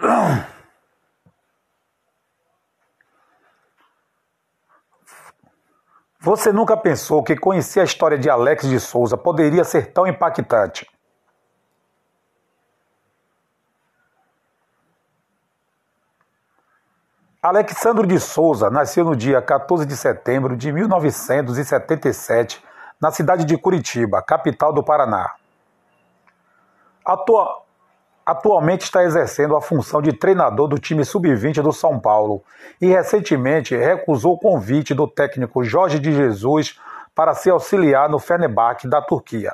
Você nunca pensou que conhecer a história de Alex de Souza poderia ser tão impactante? Alexandre de Souza nasceu no dia 14 de setembro de 1977, na cidade de Curitiba, capital do Paraná. Atua... Atualmente está exercendo a função de treinador do time sub-20 do São Paulo e recentemente recusou o convite do técnico Jorge de Jesus para se auxiliar no Fenerbahçe da Turquia.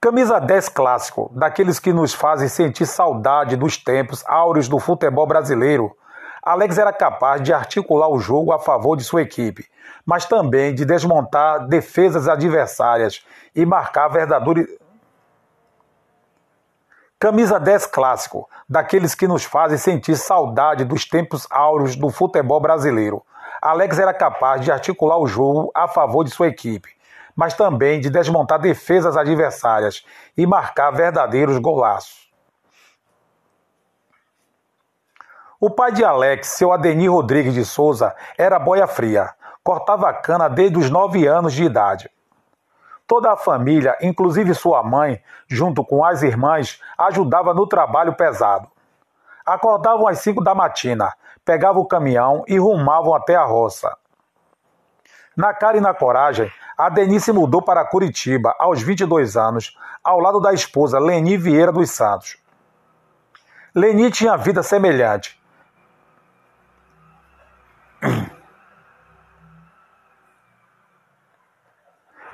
Camisa 10 clássico, daqueles que nos fazem sentir saudade dos tempos áureos do futebol brasileiro. Alex era capaz de articular o jogo a favor de sua equipe, mas também de desmontar defesas adversárias e marcar verdadeiro. Camisa 10 clássico, daqueles que nos fazem sentir saudade dos tempos áureos do futebol brasileiro. Alex era capaz de articular o jogo a favor de sua equipe, mas também de desmontar defesas adversárias e marcar verdadeiros golaços. O pai de Alex, seu Adenir Rodrigues de Souza, era boia fria, cortava cana desde os nove anos de idade. Toda a família, inclusive sua mãe, junto com as irmãs, ajudava no trabalho pesado. Acordavam às cinco da matina, pegavam o caminhão e rumavam até a roça. Na cara e na coragem, a Denise mudou para Curitiba aos 22 anos, ao lado da esposa Leni Vieira dos Santos. Leni tinha vida semelhante.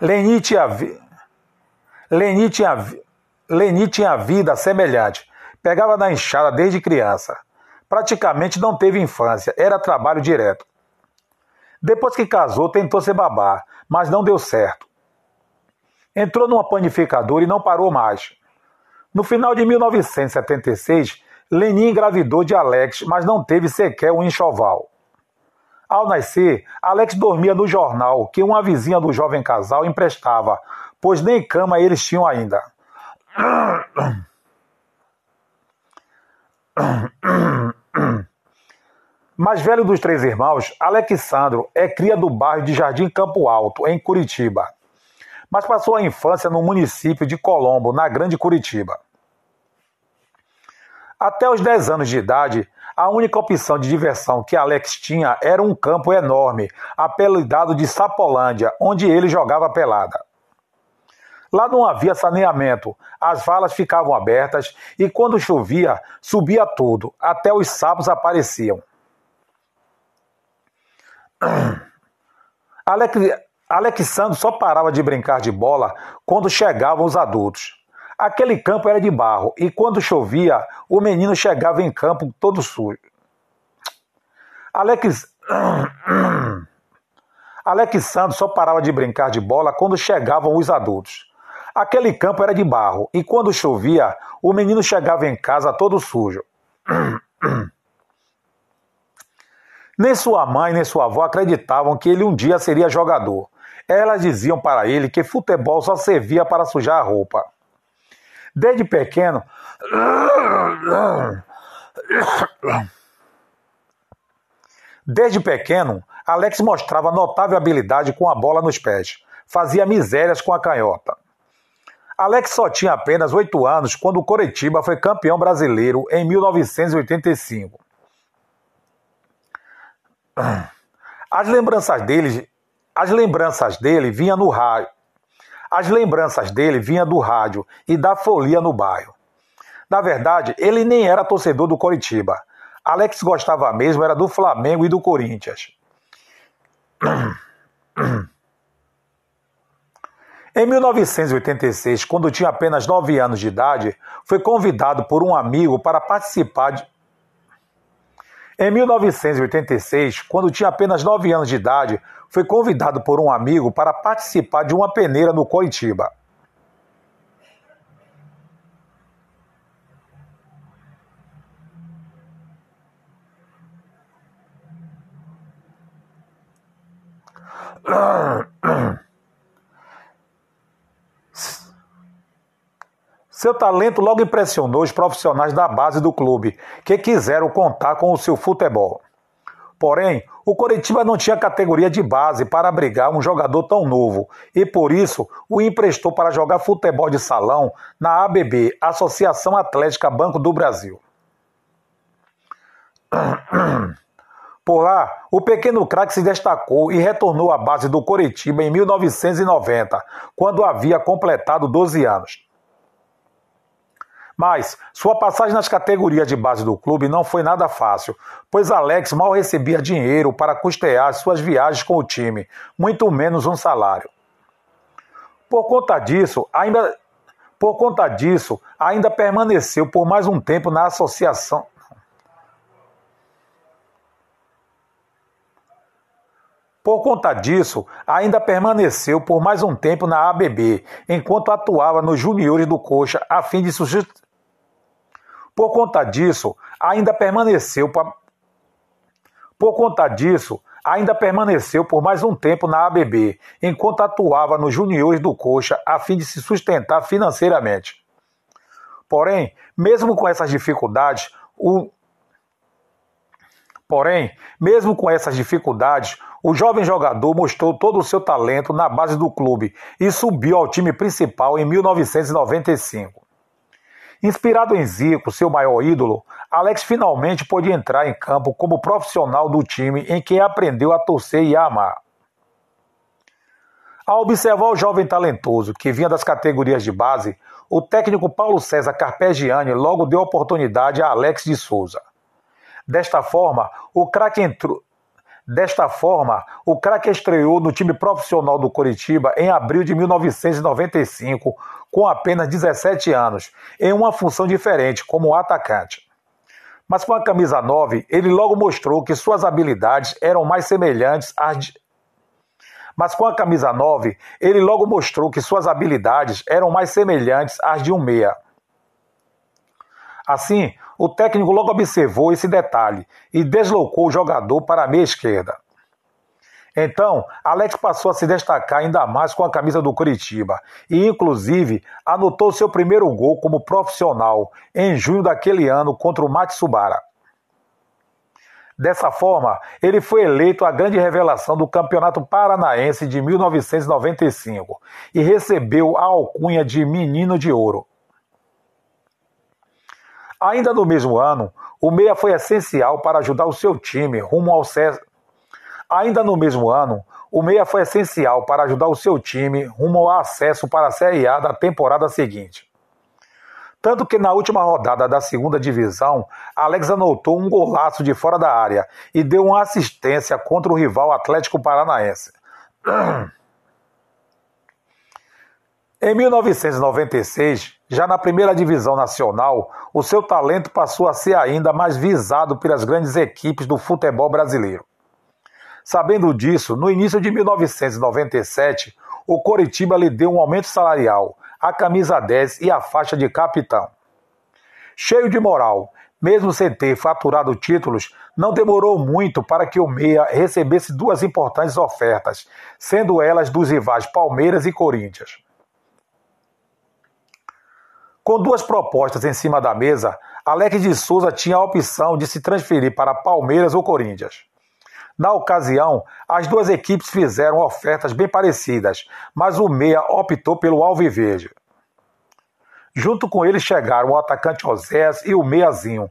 Leni tinha, vi... Leni, tinha... Leni tinha vida semelhante. Pegava na enxada desde criança. Praticamente não teve infância, era trabalho direto. Depois que casou, tentou ser babá, mas não deu certo. Entrou numa panificadora e não parou mais. No final de 1976, Lenin engravidou de Alex, mas não teve sequer um enxoval. Ao nascer, Alex dormia no jornal que uma vizinha do jovem casal emprestava, pois nem cama eles tinham ainda. Mais velho dos três irmãos, Alexandro é cria do bairro de Jardim Campo Alto, em Curitiba. Mas passou a infância no município de Colombo, na Grande Curitiba. Até os 10 anos de idade, a única opção de diversão que Alex tinha era um campo enorme, apelidado de Sapolândia, onde ele jogava pelada. Lá não havia saneamento, as valas ficavam abertas e quando chovia, subia tudo, até os sapos apareciam. Alex, Alexandre só parava de brincar de bola quando chegavam os adultos. Aquele campo era de barro e quando chovia, o menino chegava em campo todo sujo. Alex. Alexandre só parava de brincar de bola quando chegavam os adultos. Aquele campo era de barro e quando chovia, o menino chegava em casa todo sujo. Nem sua mãe nem sua avó acreditavam que ele um dia seria jogador. Elas diziam para ele que futebol só servia para sujar a roupa. Desde pequeno. Desde pequeno, Alex mostrava notável habilidade com a bola nos pés. Fazia misérias com a canhota. Alex só tinha apenas oito anos quando o Coritiba foi campeão brasileiro em 1985. As lembranças dele, as lembranças dele vinham no rádio. As lembranças dele vinham do rádio e da folia no bairro. Na verdade, ele nem era torcedor do Coritiba. Alex gostava mesmo era do Flamengo e do Corinthians. Em 1986, quando tinha apenas 9 anos de idade, foi convidado por um amigo para participar de, em 1986, quando tinha apenas 9 anos de idade, foi convidado por um amigo para participar de uma peneira no Coitiba. Seu talento logo impressionou os profissionais da base do clube, que quiseram contar com o seu futebol. Porém, o Coritiba não tinha categoria de base para abrigar um jogador tão novo e por isso o emprestou para jogar futebol de salão na ABB, Associação Atlética Banco do Brasil. Por lá, o pequeno craque se destacou e retornou à base do Coritiba em 1990, quando havia completado 12 anos. Mas sua passagem nas categorias de base do clube não foi nada fácil, pois Alex mal recebia dinheiro para custear suas viagens com o time, muito menos um salário. Por conta disso, ainda por conta disso, ainda permaneceu por mais um tempo na associação. Por conta disso, ainda permaneceu por mais um tempo na ABB, enquanto atuava nos juniores do Coxa a fim de por conta disso, ainda permaneceu por conta disso, ainda permaneceu por mais um tempo na ABB, enquanto atuava nos juniores do Coxa a fim de se sustentar financeiramente. Porém, mesmo com essas dificuldades, o Porém, mesmo com essas dificuldades, o jovem jogador mostrou todo o seu talento na base do clube e subiu ao time principal em 1995. Inspirado em Zico, seu maior ídolo, Alex finalmente pôde entrar em campo como profissional do time em que aprendeu a torcer e a amar. Ao observar o jovem talentoso que vinha das categorias de base, o técnico Paulo César Carpegiani logo deu oportunidade a Alex de Souza. Desta forma, o craque entrou, Desta forma, o craque estreou no time profissional do Coritiba em abril de 1995, com apenas 17 anos, em uma função diferente, como atacante. Mas com a camisa 9, ele logo mostrou que suas habilidades eram mais semelhantes às de... Mas com a camisa 9, ele logo mostrou que suas habilidades eram mais semelhantes às de um meia. Assim, o técnico logo observou esse detalhe e deslocou o jogador para a meia esquerda. Então, Alex passou a se destacar ainda mais com a camisa do Curitiba e, inclusive, anotou seu primeiro gol como profissional em junho daquele ano contra o Matsubara. Dessa forma, ele foi eleito a grande revelação do Campeonato Paranaense de 1995 e recebeu a alcunha de Menino de Ouro. Ainda no mesmo ano, o Meia foi essencial para ajudar o seu time rumo ao César. Ainda no mesmo ano, o Meia foi essencial para ajudar o seu time rumo ao acesso para a Série A da temporada seguinte. Tanto que na última rodada da segunda divisão, Alex anotou um golaço de fora da área e deu uma assistência contra o rival Atlético Paranaense. Em 1996, já na primeira divisão nacional, o seu talento passou a ser ainda mais visado pelas grandes equipes do futebol brasileiro. Sabendo disso, no início de 1997, o Coritiba lhe deu um aumento salarial, a camisa 10 e a faixa de capitão. Cheio de moral, mesmo sem ter faturado títulos, não demorou muito para que o Meia recebesse duas importantes ofertas, sendo elas dos rivais Palmeiras e Corinthians. Com duas propostas em cima da mesa, Alex de Souza tinha a opção de se transferir para Palmeiras ou Corinthians. Na ocasião, as duas equipes fizeram ofertas bem parecidas, mas o Meia optou pelo Alviverde. Junto com ele chegaram o atacante Osés e o Meiazinho.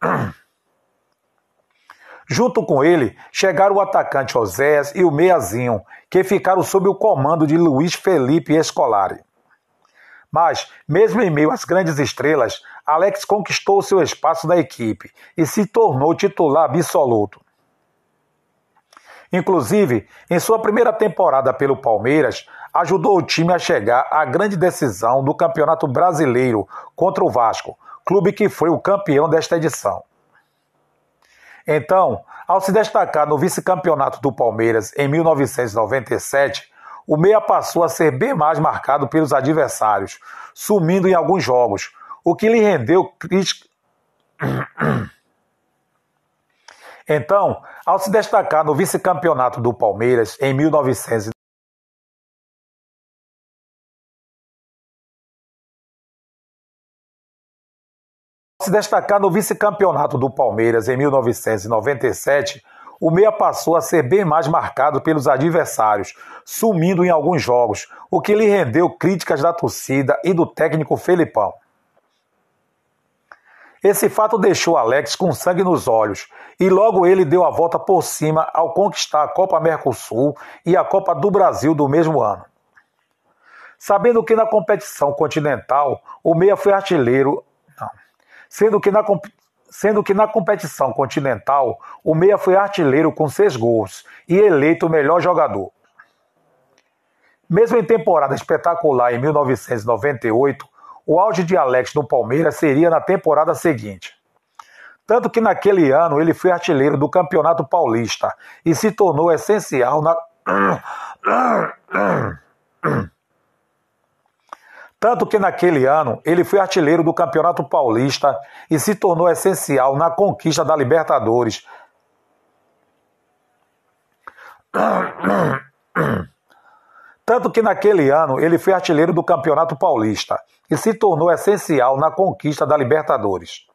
Junto com ele chegaram o atacante Osés e o Meiazinho, que ficaram sob o comando de Luiz Felipe Escolari. Mas, mesmo em meio às grandes estrelas, Alex conquistou seu espaço na equipe e se tornou titular absoluto. Inclusive, em sua primeira temporada pelo Palmeiras, ajudou o time a chegar à grande decisão do Campeonato Brasileiro contra o Vasco, clube que foi o campeão desta edição. Então, ao se destacar no vice-campeonato do Palmeiras em 1997, o meia passou a ser bem mais marcado pelos adversários, sumindo em alguns jogos, o que lhe rendeu críticas. Então, ao se destacar no vice-campeonato do Palmeiras em 1900 se destacar no vice-campeonato do Palmeiras em 1997, o meia passou a ser bem mais marcado pelos adversários, sumindo em alguns jogos, o que lhe rendeu críticas da torcida e do técnico Felipão. Esse fato deixou Alex com sangue nos olhos e logo ele deu a volta por cima ao conquistar a Copa Mercosul e a Copa do Brasil do mesmo ano. Sabendo que na competição continental o Meia foi artilheiro, sendo que na sendo que na competição continental o Meia foi artilheiro com seis gols e eleito o melhor jogador. Mesmo em temporada espetacular em 1998, o auge de Alex no Palmeiras seria na temporada seguinte. Tanto que naquele ano ele foi artilheiro do Campeonato Paulista e se tornou essencial na. Tanto que naquele ano ele foi artilheiro do Campeonato Paulista e se tornou essencial na conquista da Libertadores. Tanto que naquele ano ele foi artilheiro do Campeonato Paulista e se tornou essencial na conquista da Libertadores.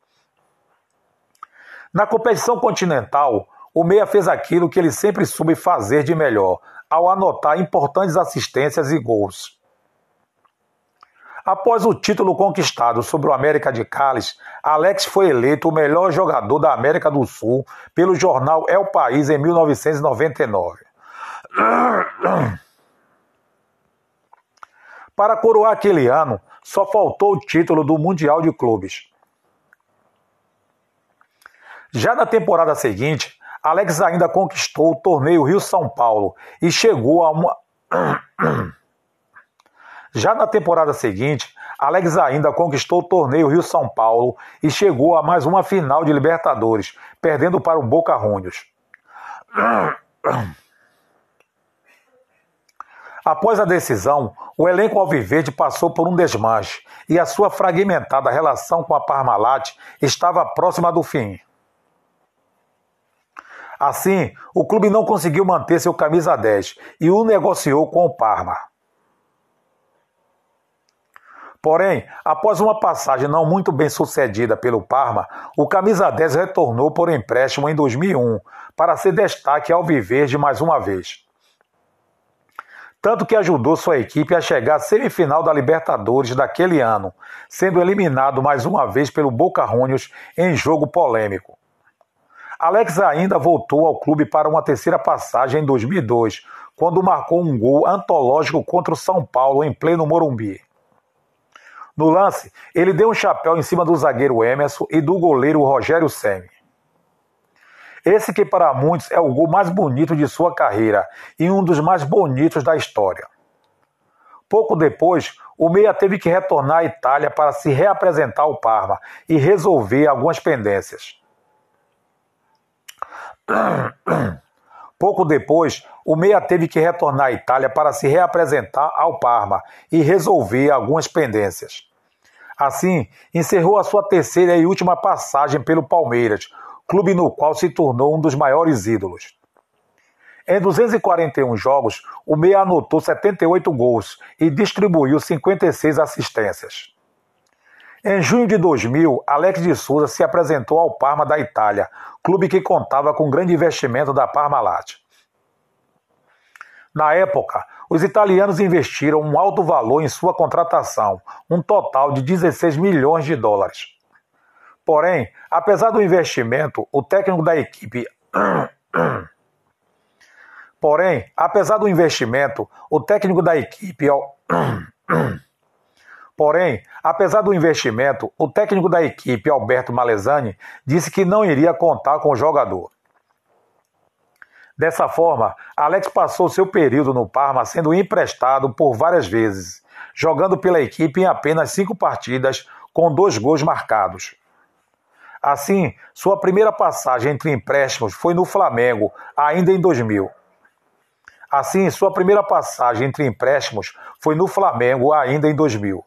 Na competição continental, o Meia fez aquilo que ele sempre soube fazer de melhor, ao anotar importantes assistências e gols. Após o título conquistado sobre o América de Cali, Alex foi eleito o melhor jogador da América do Sul pelo jornal El País em 1999. Para coroar aquele ano, só faltou o título do Mundial de Clubes. Já na temporada seguinte, Alex ainda conquistou o torneio Rio-São Paulo e chegou a uma. Já na temporada seguinte, Alex ainda conquistou o torneio Rio-São Paulo e chegou a mais uma final de Libertadores, perdendo para o Boca Juniors. Após a decisão, o elenco alviverde passou por um desmanche e a sua fragmentada relação com a Parmalat estava próxima do fim. Assim, o clube não conseguiu manter seu camisa 10 e o negociou com o Parma. Porém, após uma passagem não muito bem sucedida pelo Parma, o camisa 10 retornou por empréstimo em 2001 para ser destaque ao Viverde mais uma vez tanto que ajudou sua equipe a chegar à semifinal da Libertadores daquele ano, sendo eliminado mais uma vez pelo Boca Juniors em jogo polêmico. Alex ainda voltou ao clube para uma terceira passagem em 2002, quando marcou um gol antológico contra o São Paulo em pleno Morumbi. No lance, ele deu um chapéu em cima do zagueiro Emerson e do goleiro Rogério Semi. Esse que para muitos é o gol mais bonito de sua carreira e um dos mais bonitos da história. Pouco depois, o Meia teve que retornar à Itália para se reapresentar ao Parma e resolver algumas pendências. Pouco depois, o Meia teve que retornar à Itália para se reapresentar ao Parma e resolver algumas pendências. Assim, encerrou a sua terceira e última passagem pelo Palmeiras, clube no qual se tornou um dos maiores ídolos. Em 241 jogos, o Meia anotou 78 gols e distribuiu 56 assistências. Em junho de 2000, Alex de Souza se apresentou ao Parma da Itália, clube que contava com grande investimento da Parmalat. Na época, os italianos investiram um alto valor em sua contratação, um total de 16 milhões de dólares. Porém, apesar do investimento, o técnico da equipe. Porém, apesar do investimento, o técnico da equipe. Porém, apesar do investimento, o técnico da equipe, Alberto Malesani, disse que não iria contar com o jogador. Dessa forma, Alex passou seu período no Parma sendo emprestado por várias vezes, jogando pela equipe em apenas cinco partidas, com dois gols marcados. Assim, sua primeira passagem entre empréstimos foi no Flamengo, ainda em 2000. Assim, sua primeira passagem entre empréstimos foi no Flamengo, ainda em 2000.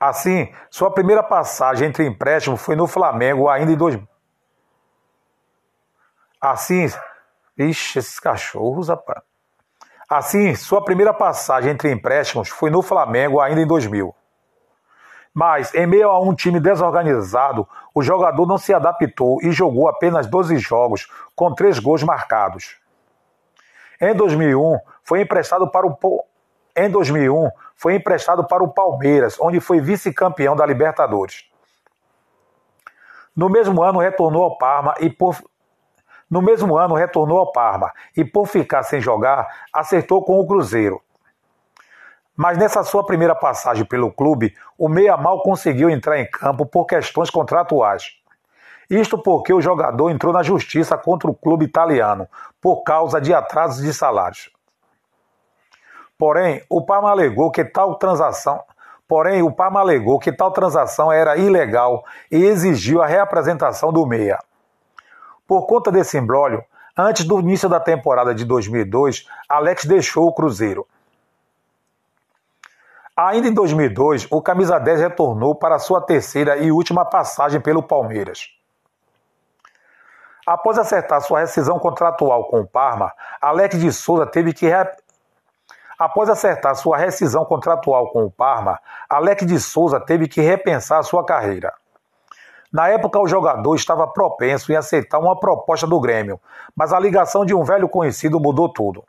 Assim, sua primeira passagem entre empréstimos foi no Flamengo ainda em 2000. Assim, ixi, esses cachorros, rapaz. Assim, sua primeira passagem entre empréstimos foi no Flamengo ainda em 2000. Mas, em meio a um time desorganizado, o jogador não se adaptou e jogou apenas 12 jogos, com 3 gols marcados. Em 2001, foi emprestado para o em 2001, foi emprestado para o Palmeiras, onde foi vice-campeão da Libertadores. No mesmo ano retornou ao Parma e por no mesmo ano retornou ao Parma e por ficar sem jogar, acertou com o Cruzeiro. Mas nessa sua primeira passagem pelo clube, o meia mal conseguiu entrar em campo por questões contratuais. Isto porque o jogador entrou na justiça contra o clube italiano por causa de atrasos de salários. Porém, o Parma alegou que tal transação, porém o Parma alegou que tal transação era ilegal e exigiu a reapresentação do meia. Por conta desse imbróglio, antes do início da temporada de 2002, Alex deixou o Cruzeiro. Ainda em 2002, o camisa 10 retornou para sua terceira e última passagem pelo Palmeiras. Após acertar sua rescisão contratual com o Parma, Alex de Souza teve que Após acertar sua rescisão contratual com o Parma, Alex de Souza teve que repensar sua carreira. Na época, o jogador estava propenso em aceitar uma proposta do Grêmio, mas a ligação de um velho conhecido mudou tudo.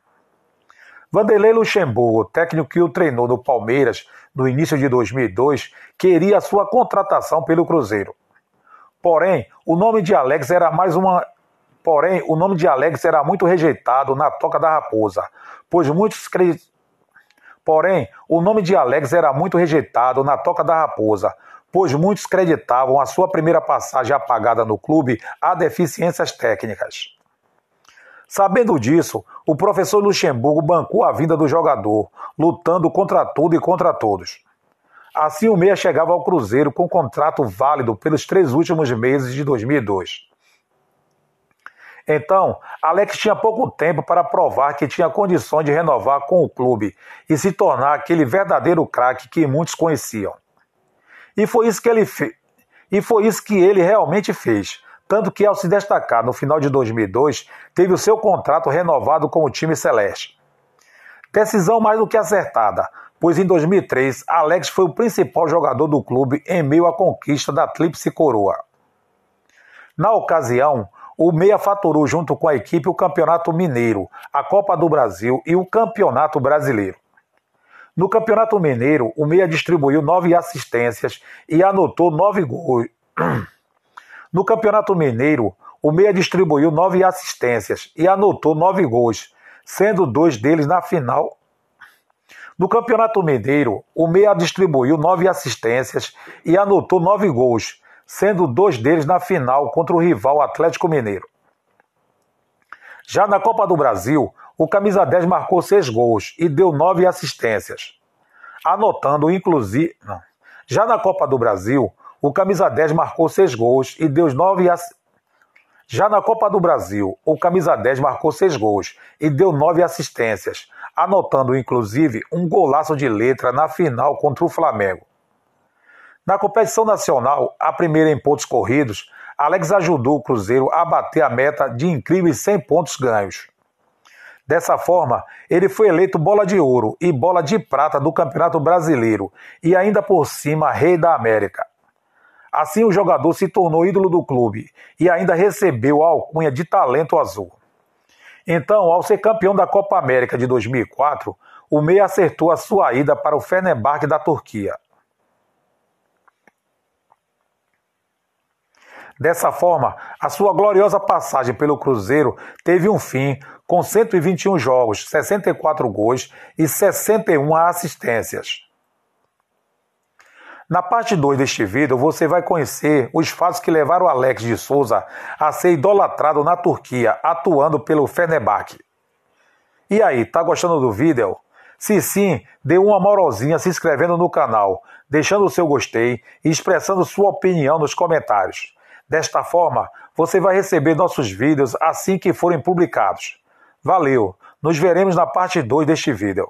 Vanderlei Luxemburgo, técnico que o treinou no Palmeiras no início de 2002, queria sua contratação pelo Cruzeiro. Porém, o nome de Alex era mais uma Porém, o nome de Alex era muito rejeitado na Toca da Raposa, pois muitos Porém, o nome de Alex era muito rejeitado na Toca da Raposa, pois muitos creditavam a sua primeira passagem apagada no clube a deficiências técnicas. Sabendo disso, o professor Luxemburgo bancou a vinda do jogador, lutando contra tudo e contra todos. Assim, o Meia chegava ao Cruzeiro com contrato válido pelos três últimos meses de 2002. Então, Alex tinha pouco tempo para provar que tinha condições de renovar com o clube e se tornar aquele verdadeiro craque que muitos conheciam. E foi isso que ele fez. E foi isso que ele realmente fez. Tanto que, ao se destacar no final de 2002, teve o seu contrato renovado com o time celeste. Decisão mais do que acertada, pois em 2003 Alex foi o principal jogador do clube em meio à conquista da Tríplice Coroa. Na ocasião, o Meia faturou junto com a equipe o Campeonato Mineiro, a Copa do Brasil e o Campeonato Brasileiro. No Campeonato Mineiro, o Meia distribuiu nove assistências e anotou nove gols. No Campeonato Mineiro, o Meia distribuiu nove assistências e anotou nove gols, sendo dois deles na final. No Campeonato Mineiro, o Meia distribuiu nove assistências e anotou nove gols, sendo dois deles na final contra o rival Atlético Mineiro. Já na Copa do Brasil, o camisa 10 marcou seis gols e deu nove assistências, anotando inclusive. Não. Já na Copa do Brasil, o camisa 10 marcou seis gols e deu nove. Já na Copa do Brasil, o camisa 10 marcou seis gols e deu nove assistências, anotando inclusive um golaço de letra na final contra o Flamengo. Na competição nacional, a primeira em pontos corridos, Alex ajudou o Cruzeiro a bater a meta de incríveis 100 pontos ganhos. Dessa forma, ele foi eleito bola de ouro e bola de prata do Campeonato Brasileiro e ainda por cima rei da América. Assim, o jogador se tornou ídolo do clube e ainda recebeu a alcunha de talento azul. Então, ao ser campeão da Copa América de 2004, o Meia acertou a sua ida para o Fenerbahçe da Turquia. Dessa forma, a sua gloriosa passagem pelo Cruzeiro teve um fim com 121 jogos, 64 gols e 61 assistências. Na parte 2 deste vídeo, você vai conhecer os fatos que levaram Alex de Souza a ser idolatrado na Turquia, atuando pelo Fenerbahçe. E aí, tá gostando do vídeo? Se sim, dê uma moralzinha se inscrevendo no canal, deixando o seu gostei e expressando sua opinião nos comentários. Desta forma, você vai receber nossos vídeos assim que forem publicados. Valeu! Nos veremos na parte 2 deste vídeo.